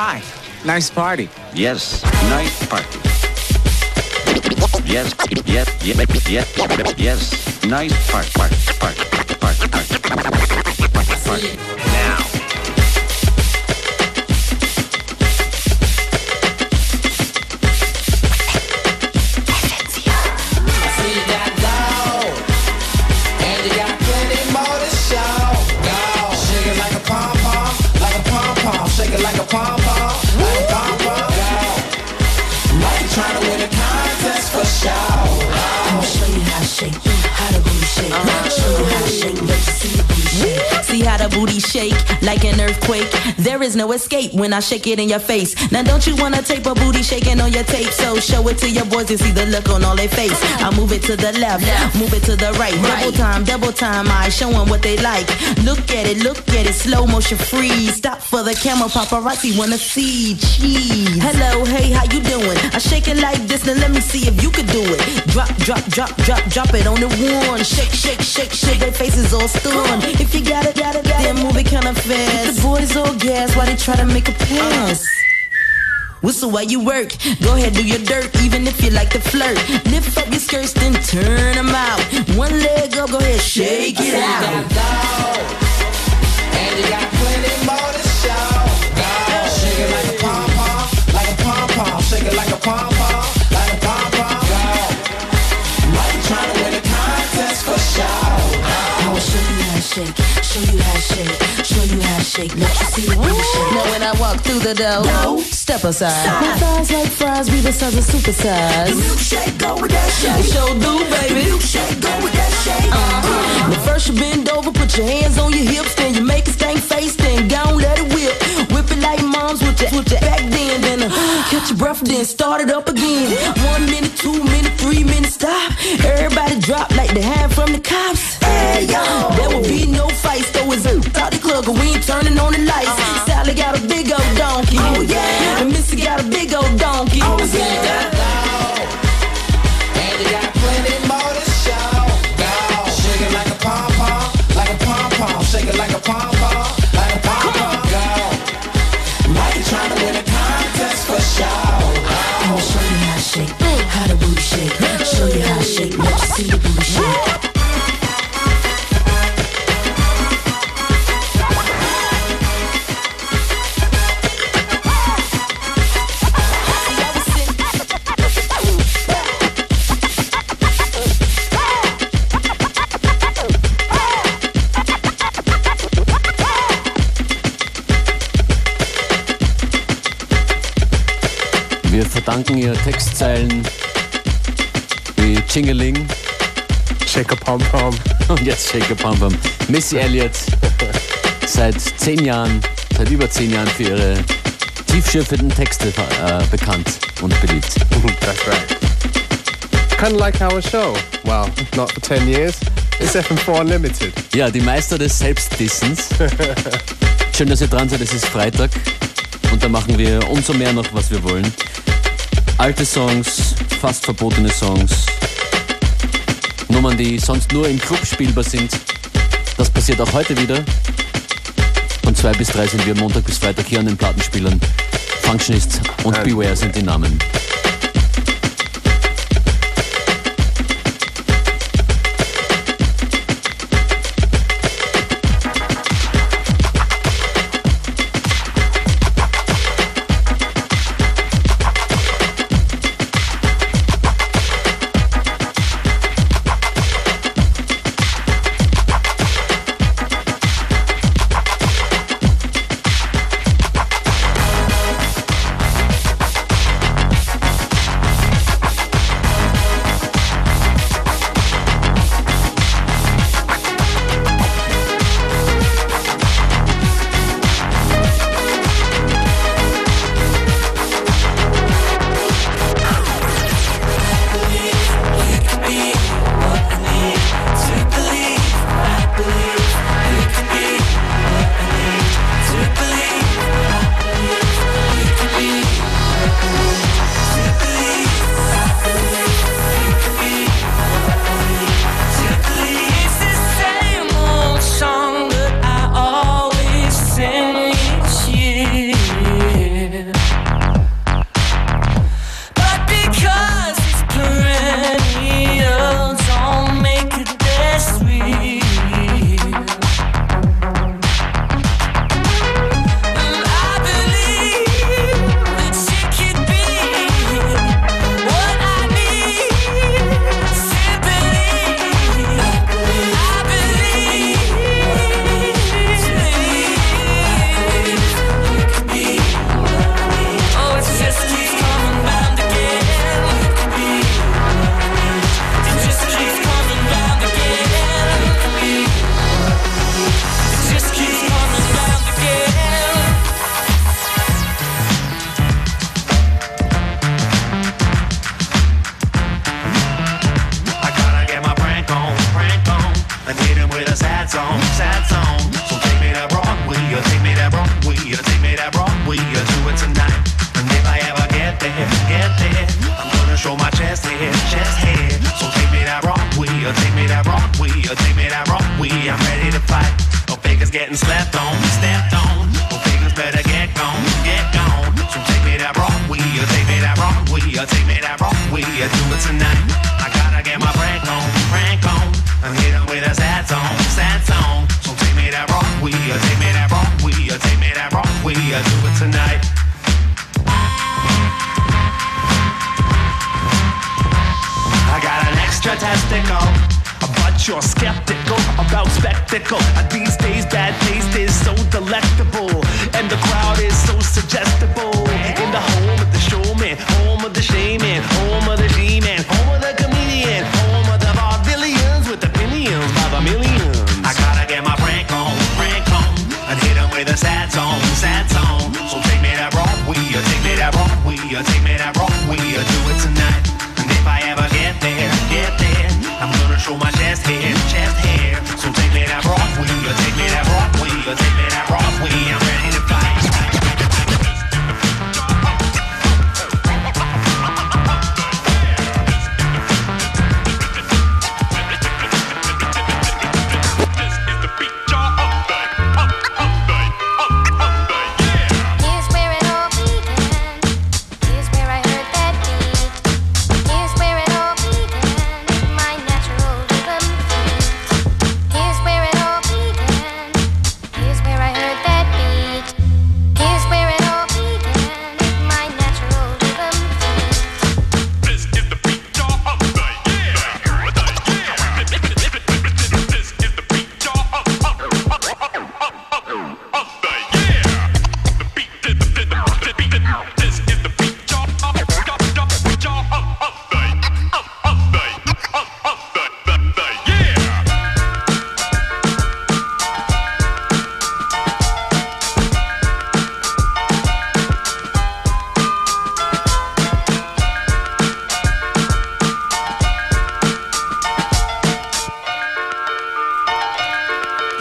Hi. Nice party. Yes, nice party. Yes, yes, yes, yes, yes, nice party. part, part, part, part, part, part. Now. See how the booty shake like an earthquake. There is no escape when I shake it in your face. Now don't you wanna tape a booty shaking on your tape? So show it to your boys and see the look on all their face. I move it to the left, move it to the right. Double time, double time. I show 'em what they like. Look at it, look at it, slow motion freeze. Stop for the camera, paparazzi wanna see. Cheese. Hello, hey, how you doing? I shake it like this, now let me see if you could do it. Drop, drop, drop, drop, drop it on the one. Shake, shake, shake, shake. Their faces all stunned. If you got it, got it, got it, then move kinda fast. The boys all gas while they try to make a pass. Whistle while you work. Go ahead, do your dirt, even if you like to flirt. Lift up your skirts, then turn them out. One leg up, go ahead, shake it out. And you got plenty more to show. Go. Shake it like a pom pom, like a pom pom. Shake it like a pom pom, like a pom pom. Go. Like you trying to win a contest for show. I will show you how to shake, show you how to shake, show you how to shake. Let you see the shake. Now when I walk through the door, step aside. My thighs like fries, be the size of supersize. Milkshake, go with that shake. Show do, baby. Milkshake, go with that shake. Uh-huh. But first you bend over, put your hands on your hips, then you make a stank face, then go and let it whip. Whip it like moms with your, with your back then, then uh, catch your breath, then start it up again. One minute, two minute, three minute stop. Everybody drop like they had from the cops. Yo, there will be no fights, though it's out the club, 'cause we ain't turning on the lights. Uh-huh. Sally got a big old donkey. Oh yeah, and Missy got a big old donkey. Oh And you got plenty more to show. Go. Shake it like a pom pom, like a pom pom. Shake it like a pom pom, like a pom pom. Go. Like you to win a contest for show. I'ma show you how to shake, how to booty shake. Show you how to shake, let you see the booty shake. Wir verdanken ihr Textzeilen wie Chingeling Shake a pom pom. und jetzt Shake a Pam Pam. Missy Elliott seit zehn Jahren, seit über zehn Jahren für ihre tiefschürfenden Texte äh, bekannt und beliebt. That's right. Kind of like our show. Well, not for 10 years. It's FM4 Unlimited. Ja, die Meister des Selbstdissens. Schön, dass ihr dran seid, es ist Freitag und da machen wir umso mehr noch, was wir wollen. Alte Songs, fast verbotene Songs, Nummern, die sonst nur im Club spielbar sind. Das passiert auch heute wieder. Von zwei bis drei sind wir Montag bis Freitag hier an den Plattenspielern. Functionist und Ähm. Beware sind die Namen.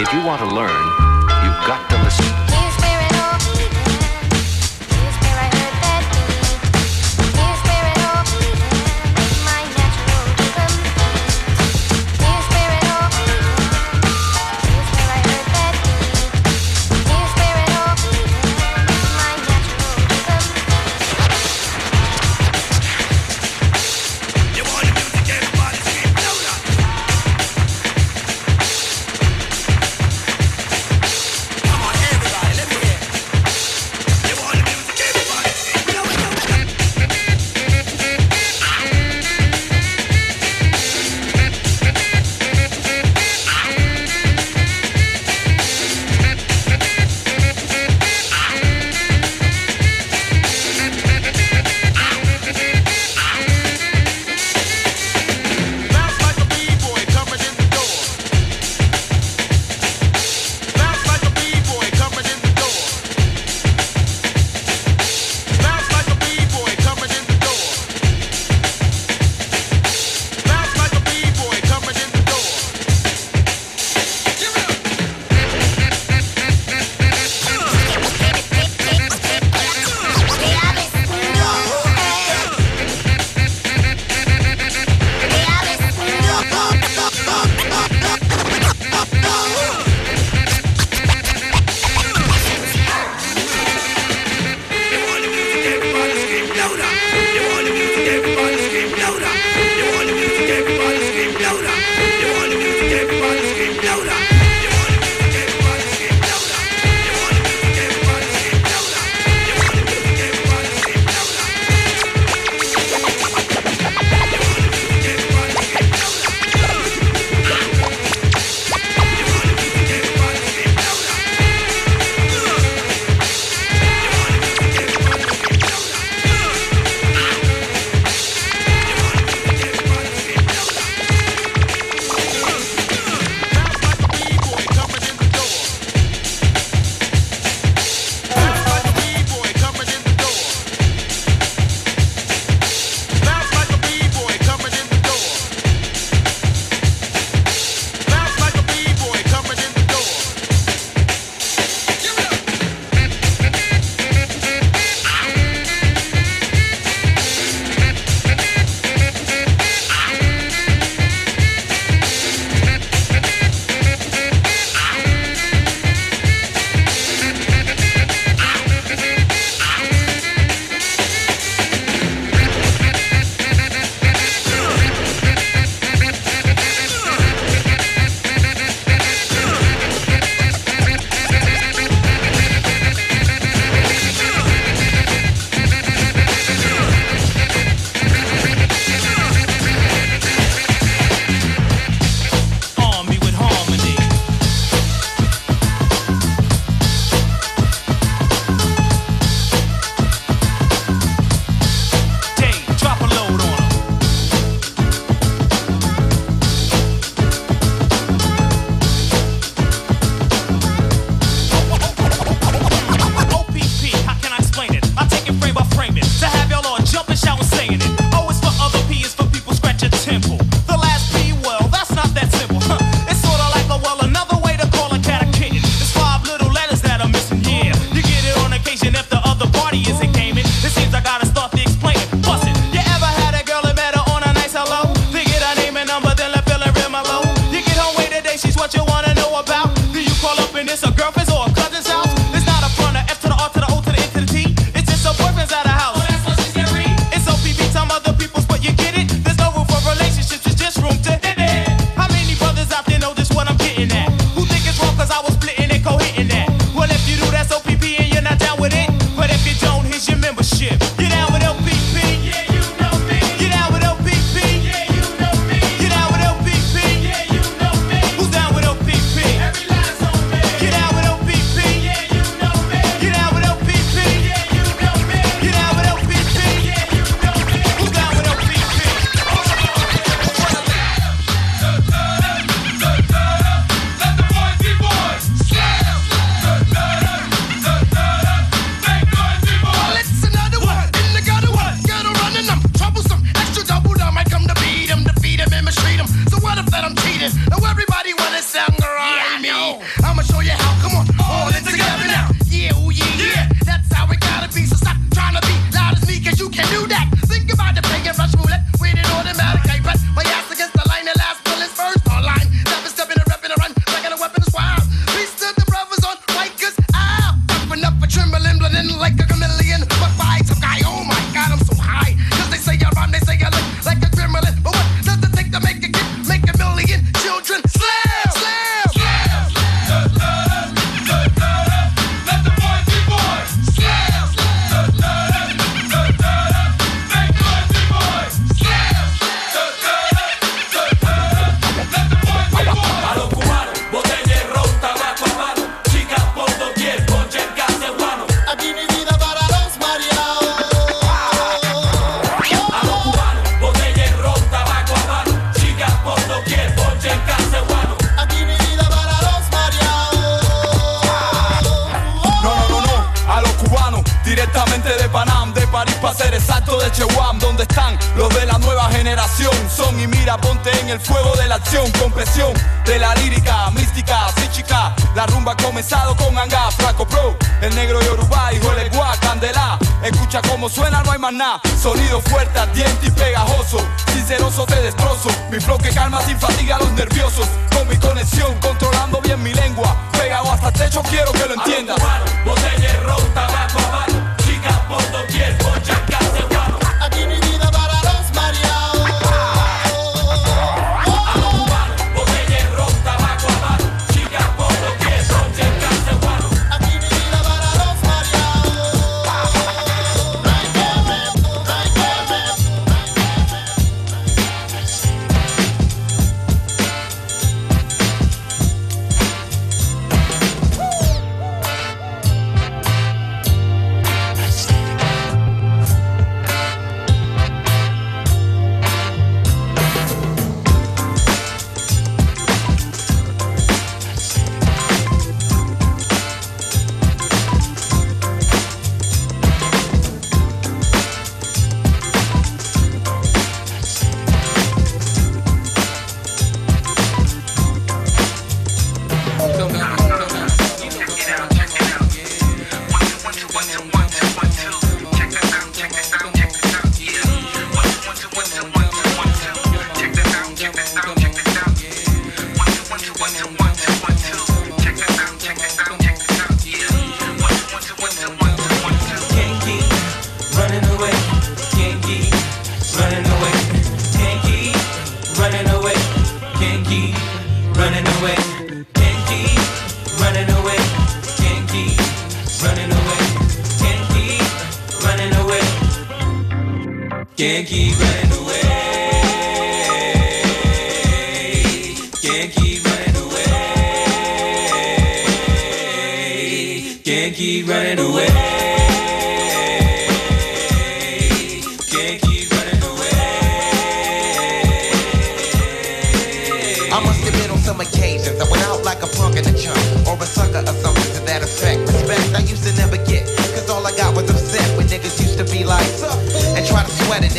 If you want to learn, you've got to listen.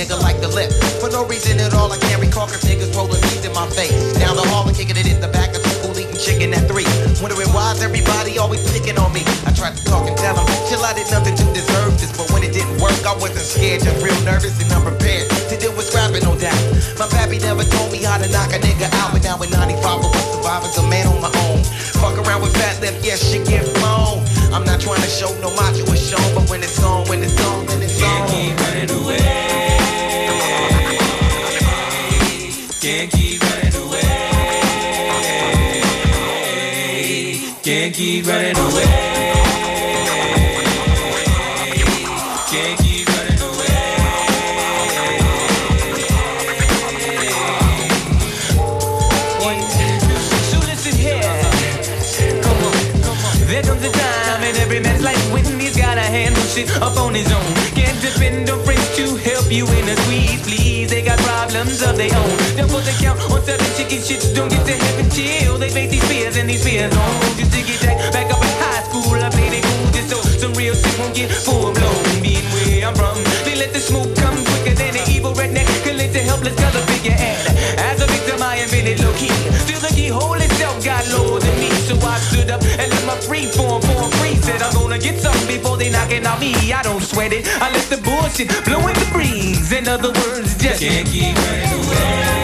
Nigga like the lip. For no reason at all I can't recall cause niggas rolling these in my face. Now the hall and kicking it in the back of the school eating chicken at three. Wondering why's everybody always picking on me? I tried to talk and tell them Chill I did nothing to deserve this. But when it didn't work I wasn't scared Just real nervous and unprepared To deal with scrapping no doubt. My pappy never told me how to knock a nigga out But now in 95 I was surviving a man on my own. Fuck around with fat lip, yes, shit get blown. I'm not trying to show no macho is shown But when it's on, when it's on, keep running away. Can't keep running away. There comes a time in every man's he's gotta handle shit up on his own. Can't depend on friends to help you in a squeeze, please. They got problems of their own. Don't put the count on certain chicken shits. Don't get to heaven chill. They face these fears and these fears on. Just to get back, up in high school, I played it cool just so some real shit won't get full blown. Being where I'm from, they let the smoke come quicker than an evil redneck can let the helpless color figure and as a victim I invented low key. Still the keyhole itself got lower than me, so I stood up and let my free form before on me. I don't sweat it. I let the bullshit blow in the breeze. In other words, just can't keep running away.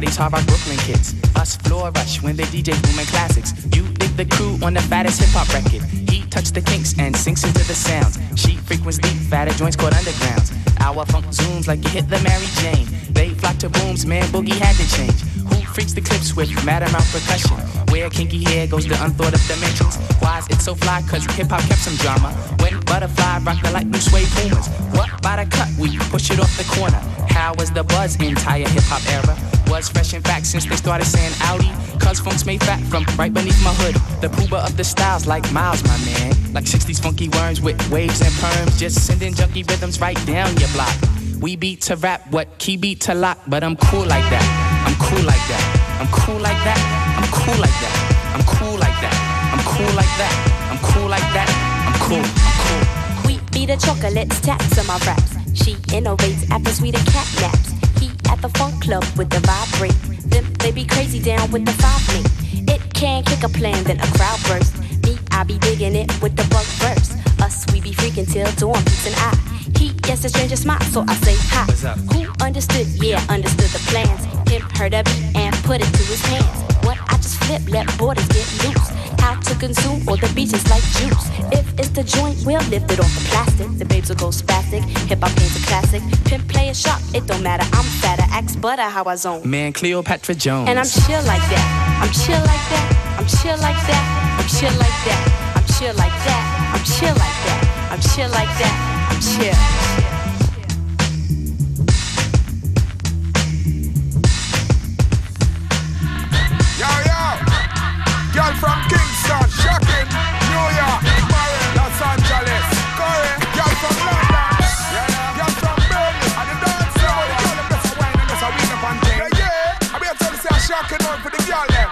These hard rock Brooklyn kids. Us floor rush when they DJ booming classics. You dig the crew on the fattest hip hop record. He touch the kinks and sinks into the sounds. She frequents deep, fatter joints called undergrounds. Our funk zooms like you hit the Mary Jane. They flock to booms, man, boogie had to change. Who freaks the clips with mad amount percussion? Where kinky hair goes to unthought of dimensions. Why is it so fly? Cause hip hop kept some drama. When butterfly rock the light blue suede pumas. What by the cut? We push it off the corner. How was the buzz entire hip hop era? Was fresh in fact since they started saying Audi. Cause funk's made fat from right beneath my hood. The pooba of the styles like Miles, my man. Like 60s funky worms with waves and perms. Just sending junky rhythms right down your block. We beat to rap, what key beat to lock, but I'm cool like that. I'm cool like that. I'm cool like that. I'm cool like that. I'm cool like that. I'm cool like that. I'm cool like that. I'm cool. I'm cool. We be the chocolates, taps on my raps. She innovates after sweeter cat naps. At the funk club with the vibrate. Them they be crazy down with the five link. It can kick a plan, then a crowd burst. Me, I be digging it with the bug verse. Us, we be freaking till dawn, peace and I. He gets a stranger smile, so I say hi. Who understood? Yeah, understood the plans. Him heard of it and put it to his hands. What I just flip, let borders get loose. How to consume all the beaches like juice. If it's the joint, we'll lift it off the plastic. The babes will go spastic. Hip hop game's a classic. Pimp play a shot, it don't matter. I'm fatter, axe butter, how I zone. Man, Cleopatra Jones. And I'm chill like that. I'm chill like that. I'm chill like that. I'm chill like that. I'm chill like that. I'm chill like that. I'm chill like that. I'm chill. From Kingston, shocking. New York, Marin, Los Angeles, from London. From Berlin. A wine a. Yeah, yeah. I be you say a shocking for the them.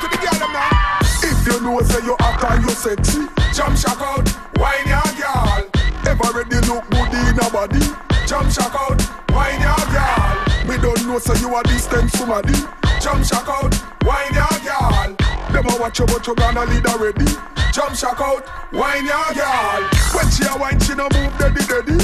To the them? If you know say you hot and you sexy, jump shock out, wine your girl. Ever ready look good in a body, jump shock out, wine your girl. Me don't know say you a distant somebody. Jump shock out, wine your girl. Them a watch you but you gonna lead already. Jump shock out, wine your girl. When she a wine, she no move steady steady.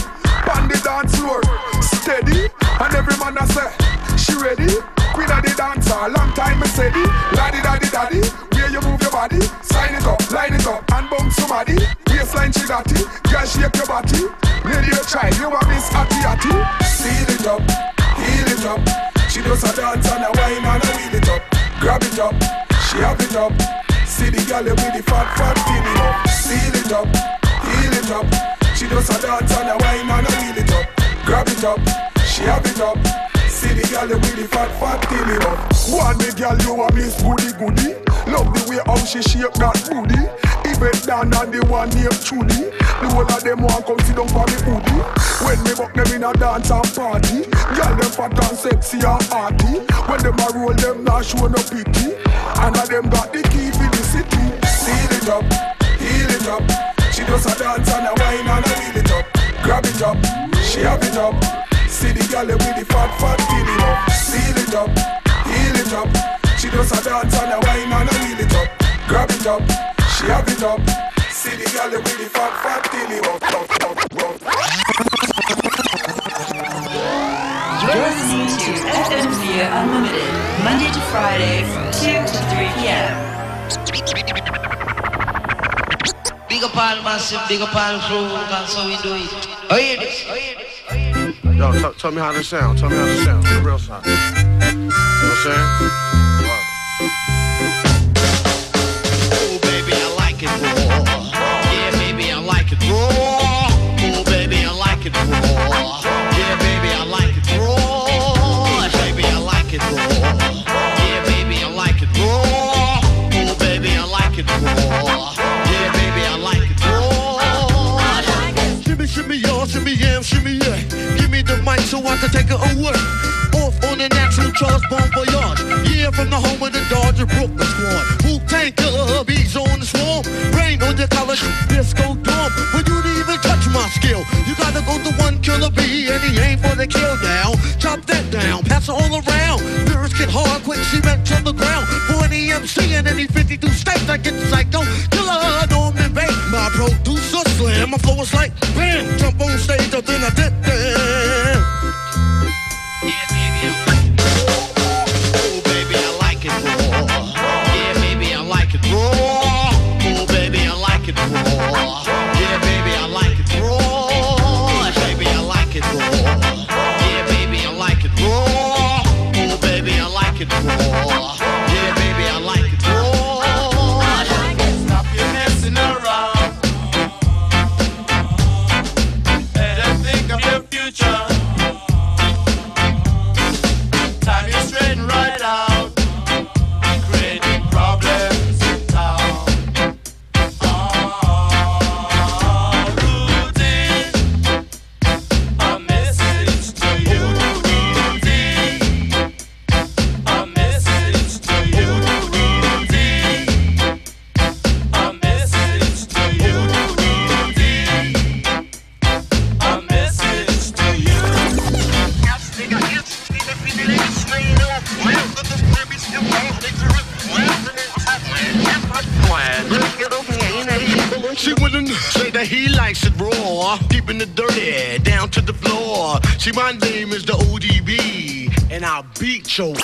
On the dance floor, steady. And every man a say, she ready. Queen of the dancer, long time me steady. Laddie daddy daddy, where you move your body? Sign it up, line it up, and bump somebody. Waistline she got it, girl shake your body. Lady you try, you a miss atty atty. Seal it up, heel it up. She does a dance and a wine and a wheel it up. Grab it up, she have it up. See the girl with the fat fat feel it up. Seal it up, heel it up. She does a dance and a wine and a wheel it up. Grab it up, she have it up. See the girl with the fat fat it up. One the girl you a miss goody goody. Love the way how she shake that booty. Even down and the one named Trudy. The whole of them want come sit down for me booty. When me buck them in a dance and party, girl them fat and sexy and hearty. When them a roll, them not show no pity. And a them got the key for the city. Seal it up, heel it up. She does a dance and a wine and a wheel it up. Grab it up, she have it up. See the girl with the fat fat feel it up. Seal it up, heel it up. She does a dance and a wine and a wheel it up. Grab it up, she have it up. See the girl with the fat fat feel it up. up, up, up. You're listening to FM4 Unlimited, Monday to Friday from 2 to 3 p.m. Big up all massive, big up all crew, that's how we do it. Oh, hear this, oh, hear this. Yo, t- tell me how this sound. Tell me how this sound. The real sound. You know what I'm saying? Oh, baby, I like it raw. Yeah, baby, I like it raw. Charles Bon Voyage. Yeah, from the home of the Dodger Brooklyn squad. Who tank the bees on the swarm. Rain on your college disco dorm. When you didn't even touch my skill, you gotta go to one killer bee and he ain't for the kill now. Chop that down, pass it all around. Lyrics get hard, quick cement to the ground. For MC in any 52 states, I get psycho. Killer Norman Bates, my producer slam. My flow is like bam, jump on stage, and then I did See, my name is the ODB, and I'll beat your.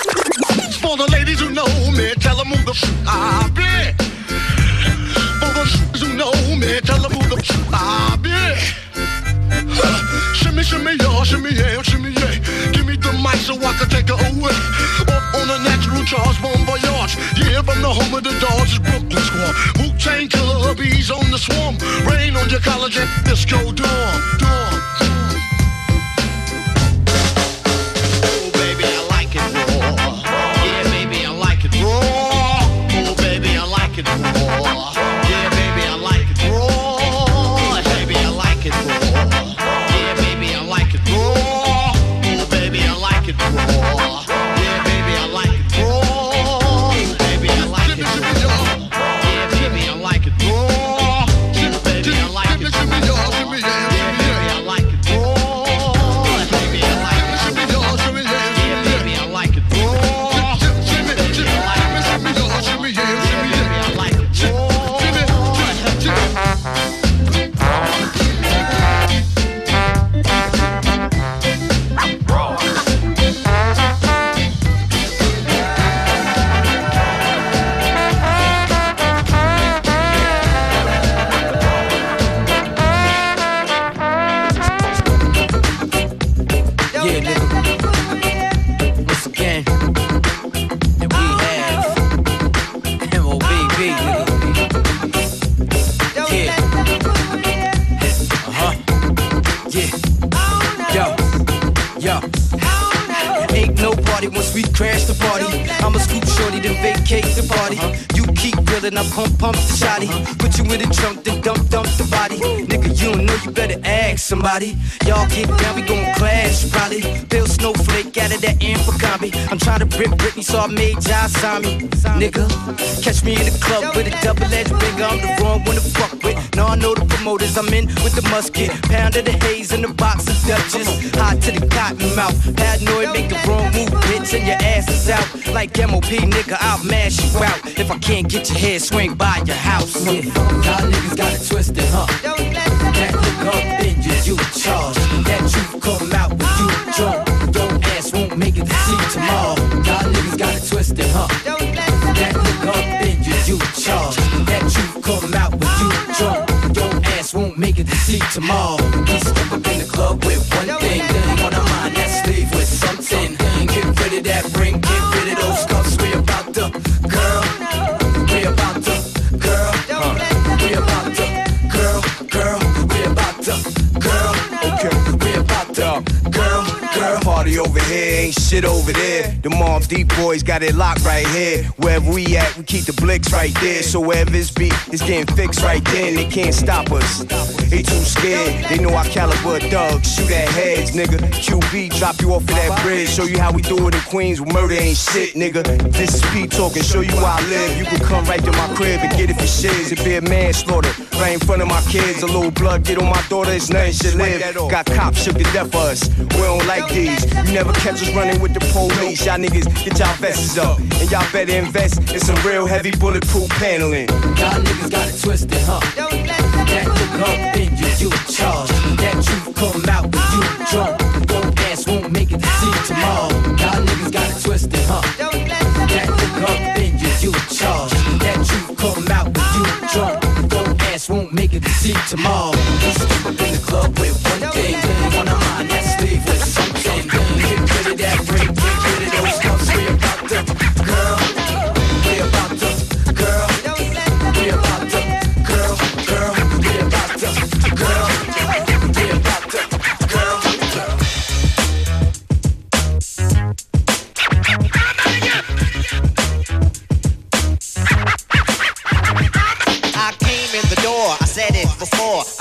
Somebody. Y'all get down, we gon' clash, probably. Bill Snowflake out of that Infocombi. I'm trying to rip Britney, so I made John sign me. Nigga, catch me in the club with a double-edged finger. I'm the wrong one to fuck with. Now I know the promoters, I'm in with the musket. Pound of the haze in the box of Dutchess. Hot to the cotton mouth. Paranoid, make the wrong move, bitch, and your ass is out. Like MOP, nigga, I'll mash you out. If I can't get your head, swing by your house. Yeah, y'all niggas got it twisted, huh? That look up in you, you in charge. That truth come out when you drunk. Your ass won't make it to see tomorrow. Y'all niggas got it twisted, huh? That look up in you, you in charge. That truth come out when you drunk. Your ass won't make it to see tomorrow. We step up in the club with one thing, on our mind ain't shit over there. The Mobb Deep boys got it locked right here. Wherever we at, we keep the blicks right there. So wherever it's beat, it's getting fixed right then. They can't stop us. They too scared. They know our caliber thugs. Shoot at heads, nigga. QB, drop you off of that bridge. Show you how we do it in Queens. Where murder ain't shit, nigga. This is Pete talking. Show you where I live. You can come right to my crib and get it for shiz. It be a manslaughter right in front of my kids. A little blood get on my daughter. It's nothing should live. Got cops shook to death for us. We don't like these. You never catch us running with the police. Y'all niggas get y'all vests up. And y'all better invest in some real heavy bulletproof paneling. Y'all niggas got it twisted, huh? That look up in you, you in charge. That truth come out when you drunk. Your ass won't make it to see tomorrow. Y'all niggas got it twisted, huh? That look up in you, you in charge. That truth come out when you drunk. Your ass won't make it to see tomorrow. We step up in the club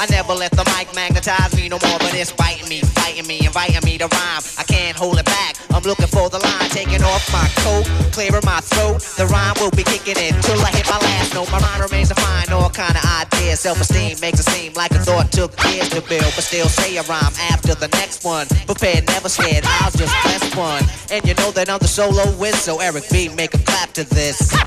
I never let the mic magnetize me no more, but it's biting me, fighting me, inviting me to rhyme. I can't hold it back. I'm looking for the line, taking off my coat, clearing my throat. The rhyme will be kicking in till I hit my last note. My mind remains to find all kind of ideas. Self-esteem makes it seem like a thought took years to build, but still say a rhyme after the next one. Prepared, never scared. I'll just press one, and you know that I'm the solo whiz. So Eric B, make a clap to this. Clap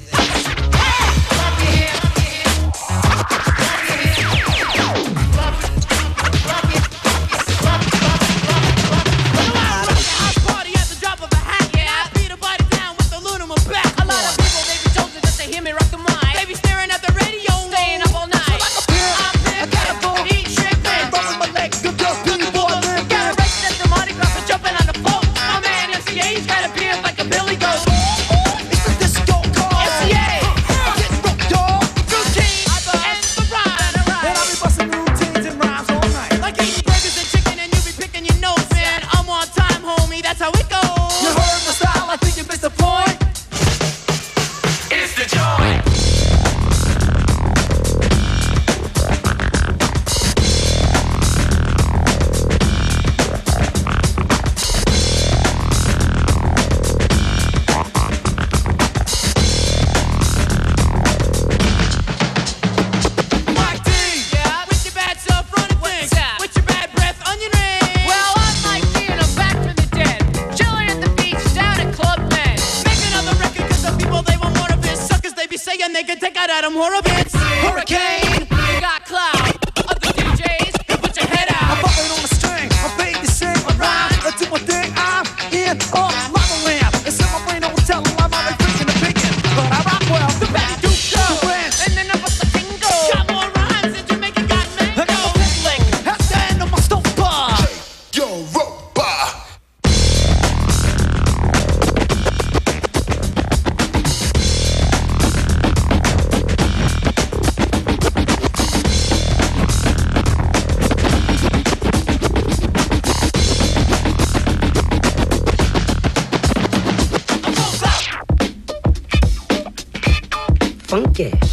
play and they can take out Adam Horovitz. Hurricane, you got cloud. Other DJs, put your head out. I'm bumping on the string, I'm paid to sing, I rhyme, I do my thing, I'm in, up, oh, Yeah.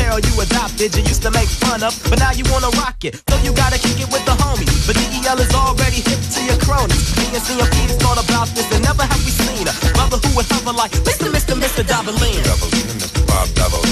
Apparel you adopted. You used to make fun of, but now you wanna rock it. So you gotta kick it with the homies. But DEL is already hip to your cronies. Me and CMP's thought about this and never have we seen a brother who would hover like Mr. Mr. Mr. Dobalina. Bob Dobalina,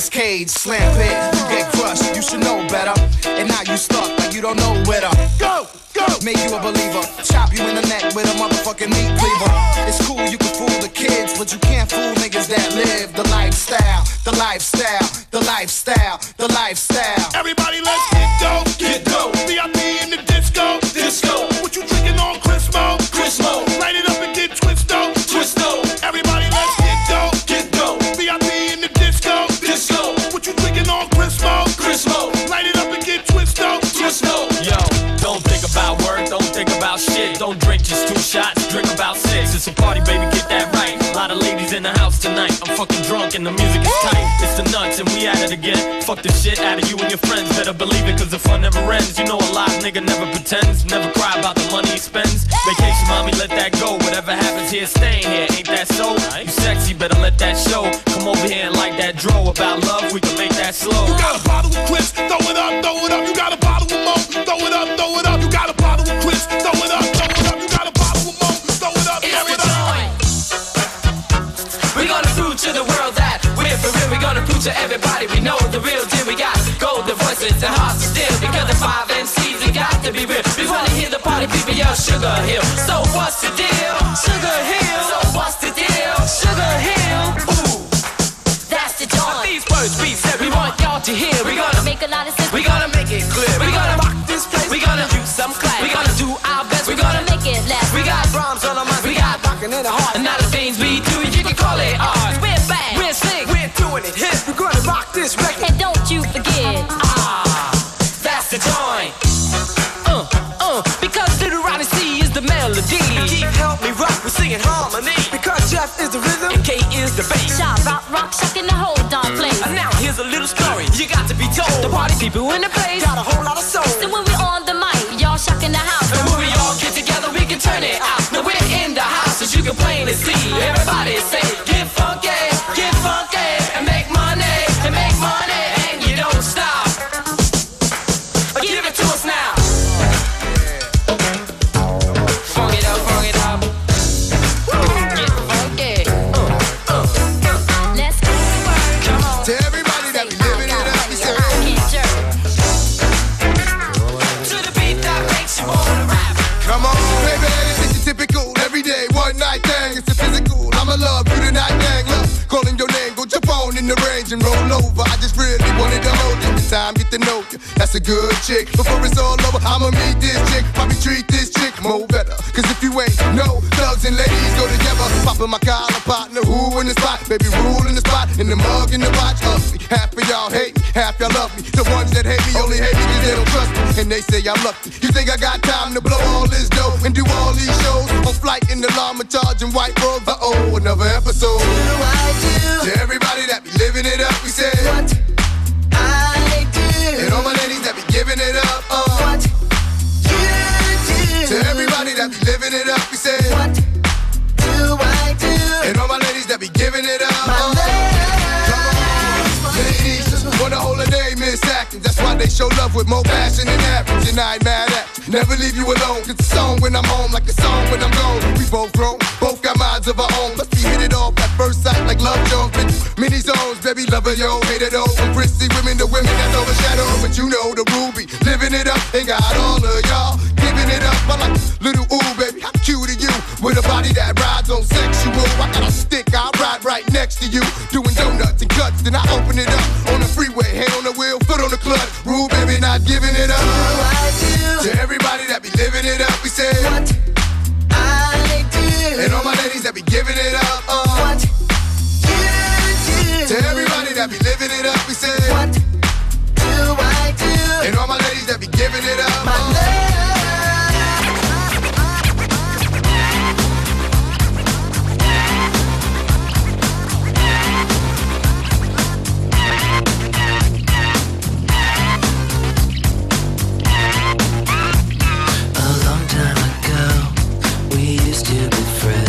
Like Nicolas Cage, slam hit, you get crushed, you should know better. And now you stuck like you don't know where to go. Go! Make you a believer, nigga never pretends. Never cry about the money he spends. Vacation, mommy, let that go. Whatever happens here, staying here. Ain't that so? You sexy, better let that show. Golden voices and hearts of steel. Because the five MCs, we got to be real. We wanna hear the party people yell Sugar Hill. So what's the deal? Sugar Hill. So what's the deal? Sugar Hill. Ooh, that's the joint. These words we said we want y'all to hear. We gonna make a lot of sense. we gonna make it clear. We gonna rock this place. We gonna do some class. We gonna do our best. We gonna make it last. we got drums on our minds, we got rockin' in the heart. Party people in the place. Got a whole lot of chick. Before it's all over, I'ma meet this chick. Probably treat this chick more better. Cause if you ain't no thugs and ladies go together. Popping my collar partner, who in the spot? Baby, rule in the spot, in the mug, in the watch. Ugly. Half of y'all hate me, half y'all love me. The ones that hate me only hate me cause they don't trust me. And they say I'm lucky. You think I got time to blow all this dough and do all these shows? On flight in the llama charging white robes. Uh oh, another episode. To everybody that be living it up, we say what Do. And all my ladies that be giving it up. Uh, what you do. To everybody that be living it up, we say what do I do? And all my ladies that be giving it up. My Uh, why they show love with more passion than average. And I ain't mad at. Never leave you alone. It's a song when I'm home, like a song when I'm gone. We both grown, both got minds of our own. Let's be hit it off at first sight, like love Jones. Many zones, baby, lover, yo, hate it all. From prissy women to women that's overshadowed. But you know the ruby, living it up, and got all of y'all giving it up. I like little ooh, baby, how cute are you? With a body that rides on sexual. I got a stick, I ride right next to you. Doing donuts and cuts, then I open it up on the freeway. Hand on the not giving it up. To everybody that be living it up, we say what I do. And all my ladies that be giving it up, uh, what you do. To everybody that be living it up, we say what do I do. And all my ladies that be giving it up. stupid friend